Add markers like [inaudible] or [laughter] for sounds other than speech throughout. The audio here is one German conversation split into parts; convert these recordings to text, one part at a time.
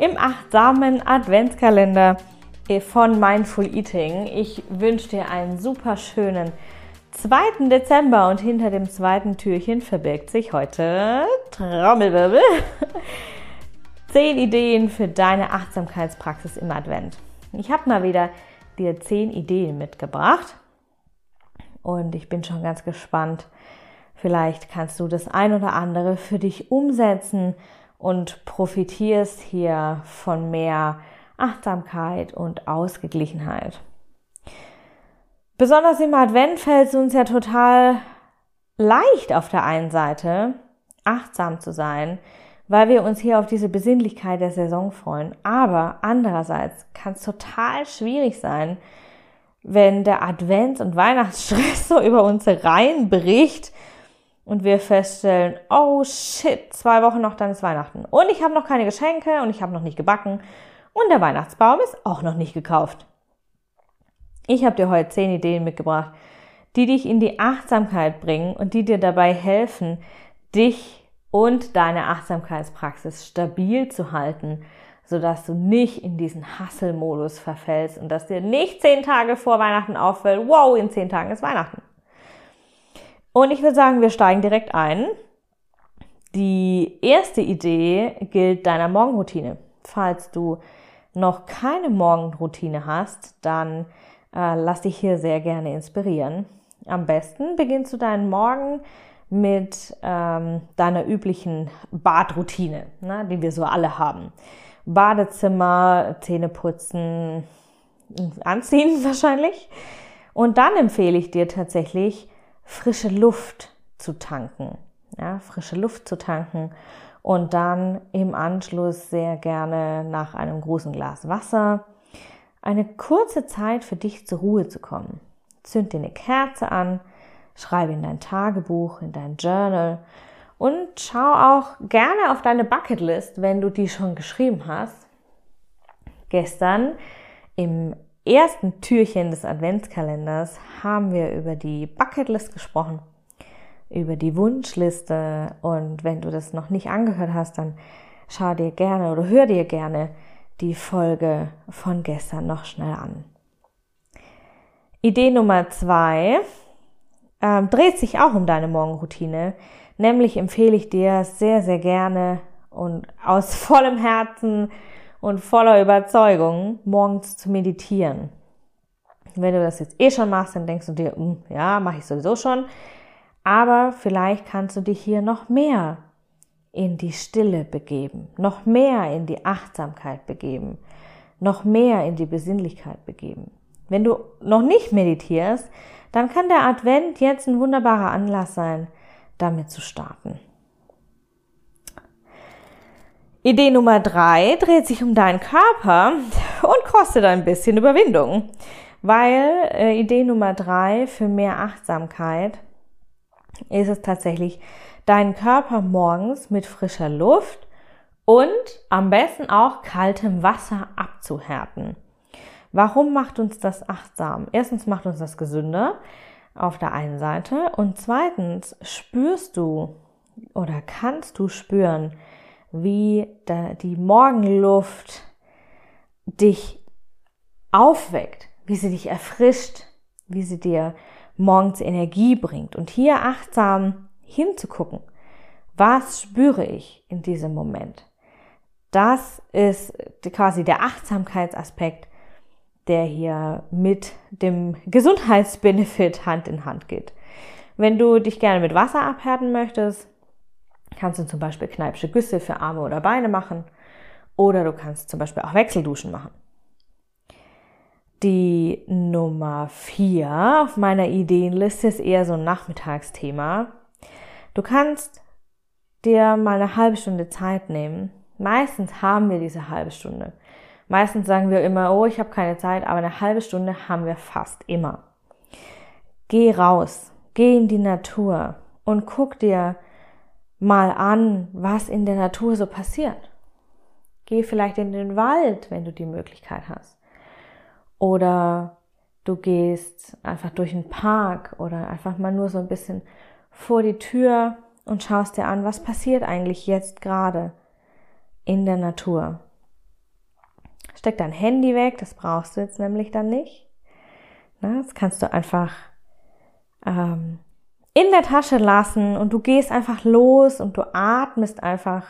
im achtsamen Adventskalender von Mindful Eating. Ich wünsche dir einen super schönen 2. Dezember und hinter dem zweiten Türchen verbirgt sich heute Trommelwirbel. [laughs] 10 Ideen für deine Achtsamkeitspraxis im Advent. Ich habe mal wieder dir 10 Ideen mitgebracht und ich bin schon ganz gespannt, Vielleicht kannst du das ein oder andere für dich umsetzen und profitierst hier von mehr Achtsamkeit und Ausgeglichenheit. Besonders im Advent fällt es uns ja total leicht auf der einen Seite, achtsam zu sein, weil wir uns hier auf diese Besinnlichkeit der Saison freuen. Aber andererseits kann es total schwierig sein, wenn der Advents- und Weihnachtsstress [laughs] so über uns reinbricht und wir feststellen, oh shit, zwei Wochen noch, dann ist Weihnachten. Und ich habe noch keine Geschenke und ich habe noch nicht gebacken und der Weihnachtsbaum ist auch noch nicht gekauft. Ich habe dir heute zehn Ideen mitgebracht, die dich in die Achtsamkeit bringen und die dir dabei helfen, dich und deine Achtsamkeitspraxis stabil zu halten, sodass du nicht in diesen Hasselmodus verfällst und dass dir nicht zehn Tage vor Weihnachten auffällt, wow, in zehn Tagen ist Weihnachten. Und ich würde sagen, wir steigen direkt ein. Die erste Idee gilt deiner Morgenroutine. Falls du noch keine Morgenroutine hast, dann äh, lass dich hier sehr gerne inspirieren. Am besten beginnst du deinen Morgen mit ähm, deiner üblichen Badroutine, ne, die wir so alle haben. Badezimmer, Zähne putzen, anziehen [laughs] wahrscheinlich. Und dann empfehle ich dir tatsächlich, frische Luft zu tanken. Ja, frische Luft zu tanken und dann im Anschluss sehr gerne nach einem großen Glas Wasser eine kurze Zeit für dich zur Ruhe zu kommen. Zünd dir eine Kerze an, schreibe in dein Tagebuch, in dein Journal und schau auch gerne auf deine Bucketlist, wenn du die schon geschrieben hast. Gestern im ersten Türchen des Adventskalenders haben wir über die Bucketlist gesprochen, über die Wunschliste und wenn du das noch nicht angehört hast, dann schau dir gerne oder hör dir gerne die Folge von gestern noch schnell an. Idee Nummer zwei äh, dreht sich auch um deine Morgenroutine. Nämlich empfehle ich dir sehr, sehr gerne und aus vollem Herzen und voller Überzeugung, morgens zu meditieren. Wenn du das jetzt eh schon machst, dann denkst du dir, hm, ja, mache ich sowieso schon. Aber vielleicht kannst du dich hier noch mehr in die Stille begeben, noch mehr in die Achtsamkeit begeben, noch mehr in die Besinnlichkeit begeben. Wenn du noch nicht meditierst, dann kann der Advent jetzt ein wunderbarer Anlass sein, damit zu starten. Idee Nummer drei dreht sich um deinen Körper und kostet ein bisschen Überwindung, weil äh, Idee Nummer drei für mehr Achtsamkeit ist es tatsächlich, deinen Körper morgens mit frischer Luft und am besten auch kaltem Wasser abzuhärten. Warum macht uns das achtsam? Erstens macht uns das gesünder auf der einen Seite und zweitens spürst du oder kannst du spüren, wie die Morgenluft dich aufweckt, wie sie dich erfrischt, wie sie dir morgens Energie bringt. Und hier achtsam hinzugucken, was spüre ich in diesem Moment? Das ist quasi der Achtsamkeitsaspekt, der hier mit dem Gesundheitsbenefit Hand in Hand geht. Wenn du dich gerne mit Wasser abhärten möchtest, kannst du zum Beispiel kneipsche Güsse für Arme oder Beine machen oder du kannst zum Beispiel auch Wechselduschen machen. Die Nummer vier auf meiner Ideenliste ist eher so ein Nachmittagsthema. Du kannst dir mal eine halbe Stunde Zeit nehmen. Meistens haben wir diese halbe Stunde. Meistens sagen wir immer, oh, ich habe keine Zeit, aber eine halbe Stunde haben wir fast immer. Geh raus, geh in die Natur und guck dir mal an, was in der Natur so passiert. Geh vielleicht in den Wald, wenn du die Möglichkeit hast. Oder du gehst einfach durch einen Park oder einfach mal nur so ein bisschen vor die Tür und schaust dir an, was passiert eigentlich jetzt gerade in der Natur. Steck dein Handy weg, das brauchst du jetzt nämlich dann nicht. Das kannst du einfach ähm, in der Tasche lassen und du gehst einfach los und du atmest einfach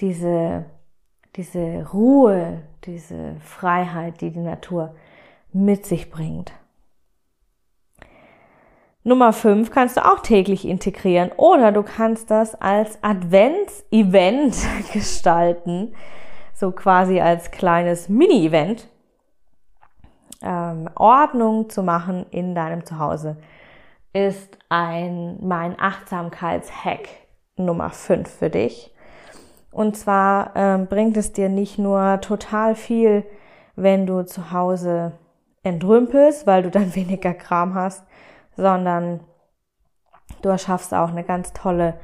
diese diese Ruhe, diese Freiheit, die die Natur mit sich bringt. Nummer 5 kannst du auch täglich integrieren oder du kannst das als Advents-Event [laughs] gestalten, so quasi als kleines Mini-Event, ähm, Ordnung zu machen in deinem Zuhause, ist ein, mein Achtsamkeitshack Nummer 5 für dich. Und zwar ähm, bringt es dir nicht nur total viel, wenn du zu Hause entrümpelst, weil du [laughs] dann weniger Kram hast, sondern du erschaffst auch eine ganz tolle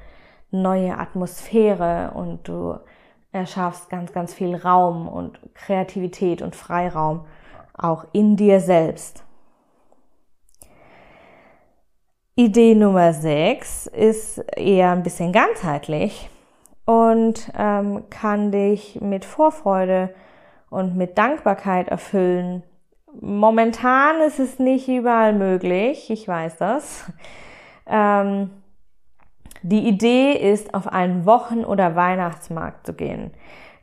neue Atmosphäre und du erschaffst ganz, ganz viel Raum und Kreativität und Freiraum auch in dir selbst. Idee Nummer 6 ist eher ein bisschen ganzheitlich und ähm, kann dich mit Vorfreude und mit Dankbarkeit erfüllen. Momentan ist es nicht überall möglich, ich weiß das. Ähm, die Idee ist, auf einen Wochen- oder Weihnachtsmarkt zu gehen.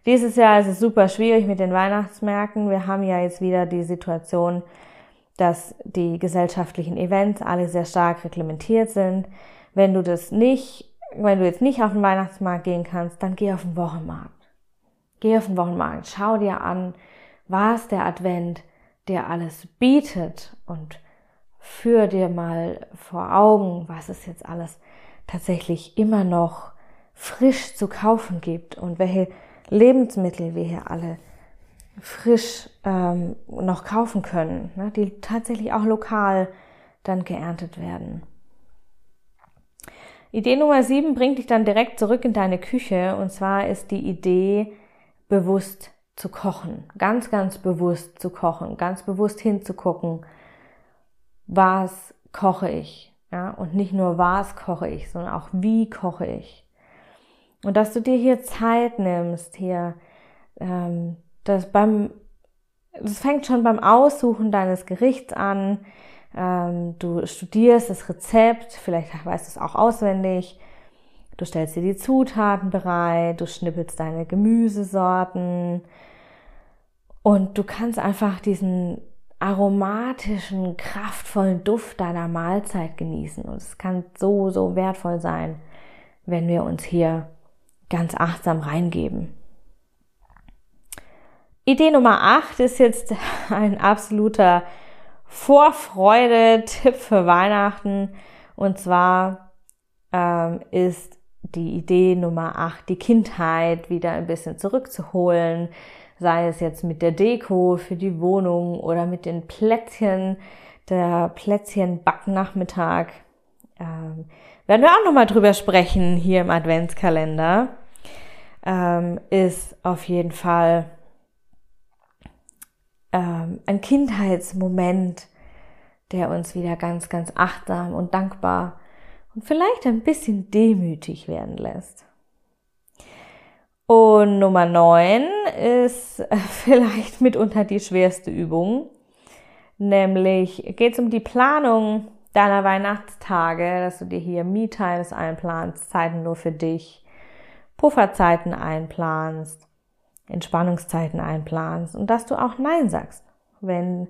Dieses Jahr ist es super schwierig mit den Weihnachtsmärkten. Wir haben ja jetzt wieder die Situation, dass die gesellschaftlichen Events alle sehr stark reglementiert sind. Wenn du das nicht wenn du jetzt nicht auf den Weihnachtsmarkt gehen kannst, dann geh auf den Wochenmarkt. Geh auf den Wochenmarkt, schau dir an, was der Advent dir alles bietet und führ dir mal vor Augen, was es jetzt alles tatsächlich immer noch frisch zu kaufen gibt und welche Lebensmittel wir hier alle frisch ähm, noch kaufen können, ne, die tatsächlich auch lokal dann geerntet werden. Idee Nummer sieben bringt dich dann direkt zurück in deine Küche und zwar ist die Idee, bewusst zu kochen. Ganz, ganz bewusst zu kochen, ganz bewusst hinzugucken, was koche ich. Ja, und nicht nur was koche ich, sondern auch wie koche ich. Und dass du dir hier Zeit nimmst, hier, ähm, das beim, das fängt schon beim Aussuchen deines Gerichts an, ähm, du studierst das Rezept, vielleicht weißt du es auch auswendig. Du stellst dir die Zutaten bereit, du schnippelst deine Gemüsesorten und du kannst einfach diesen aromatischen, kraftvollen Duft deiner Mahlzeit genießen. Und es kann so, so wertvoll sein, wenn wir uns hier ganz achtsam reingeben. Idee Nummer 8 ist jetzt [laughs] ein absoluter Vorfreude-Tipp für Weihnachten. Und zwar ähm, ist die Idee Nummer 8, die Kindheit wieder ein bisschen zurückzuholen. Sei es jetzt mit der Deko für die Wohnung oder mit den Plätzchen, der Plätzchen-Backnachmittag. Ähm, werden wir auch nochmal drüber sprechen hier im Adventskalender. Ähm, ist auf jeden Fall ähm, ein Kindheitsmoment, der uns wieder ganz, ganz achtsam und dankbar und vielleicht ein bisschen demütig werden lässt. Und Nummer 9 ist [laughs] vielleicht mitunter die schwerste Übung, nämlich geht es um die Planung deiner Weihnachtstage, dass du dir hier Me-Times einplanst, Zeiten nur für dich, Pufferzeiten einplanst, Entspannungszeiten einplanst und dass du auch Nein sagst, wenn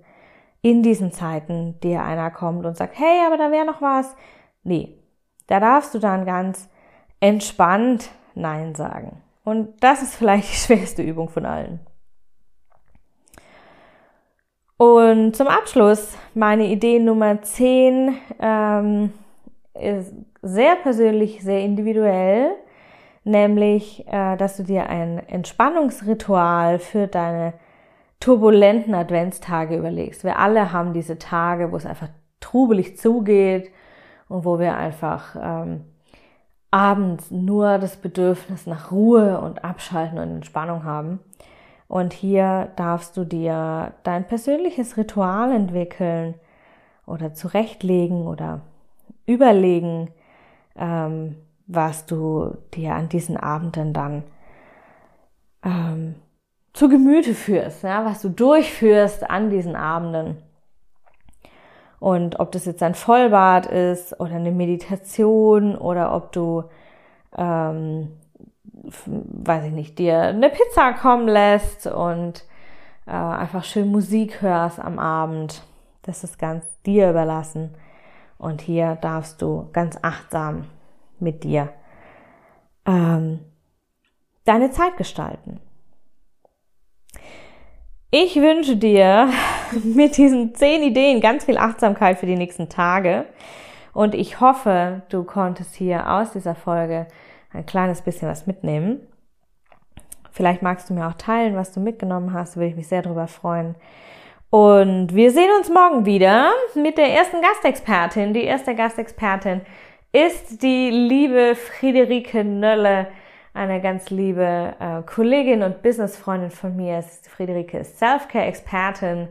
in diesen Zeiten dir einer kommt und sagt, hey, aber da wäre noch was. Nee, da darfst du dann ganz entspannt Nein sagen. Und das ist vielleicht die [laughs] schwerste Übung von allen. Und zum Abschluss meine Idee Nummer 10 ähm, ist sehr persönlich, sehr individuell, nämlich, äh, dass du dir ein Entspannungsritual für deine turbulenten Adventstage überlegst. Wir alle haben diese Tage, wo es einfach trubelig zugeht und wo wir einfach ähm, abends nur das Bedürfnis nach Ruhe und Abschalten und Entspannung haben. Und hier darfst du dir dein persönliches Ritual entwickeln oder zurechtlegen oder überlegen, ähm, was du dir an diesen Abenden dann ähm, zu Gemüte führst, ja, was du durchführst an diesen Abenden. Und ob das jetzt ein Vollbad ist oder eine Meditation oder ob du, ähm, weiß ich nicht, dir eine Pizza kommen lässt und äh, einfach schön Musik hörst am Abend. Das ist ganz dir überlassen. Und hier darfst du ganz achtsam mit dir ähm, deine Zeit gestalten. Ich wünsche dir [laughs] mit diesen zehn Ideen ganz viel Achtsamkeit für die nächsten Tage. Und ich hoffe, du konntest hier aus dieser Folge ein kleines bisschen was mitnehmen. Vielleicht magst du mir auch teilen, was du mitgenommen hast, würde ich mich sehr darüber freuen. Und wir sehen uns morgen wieder mit der ersten Gastexpertin. Die erste Gastexpertin ist die liebe Friederike Nölle eine ganz liebe äh, Kollegin und Businessfreundin von mir. Friederike ist Selfcare-Expertin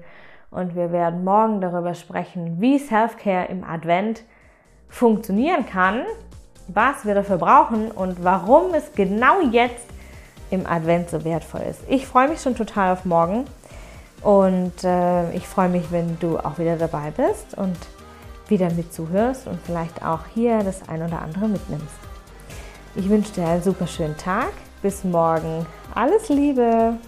und wir werden morgen darüber sprechen, wie Selfcare im Advent funktionieren kann, was wir dafür brauchen und warum es genau jetzt im Advent so wertvoll ist. Ich freue mich schon total auf morgen und äh, ich freue mich, wenn du auch wieder dabei bist und wieder mitzuhörst und vielleicht auch hier das ein oder andere mitnimmst. Ich wünsche dir einen super schönen Tag. Bis morgen. Alles Liebe.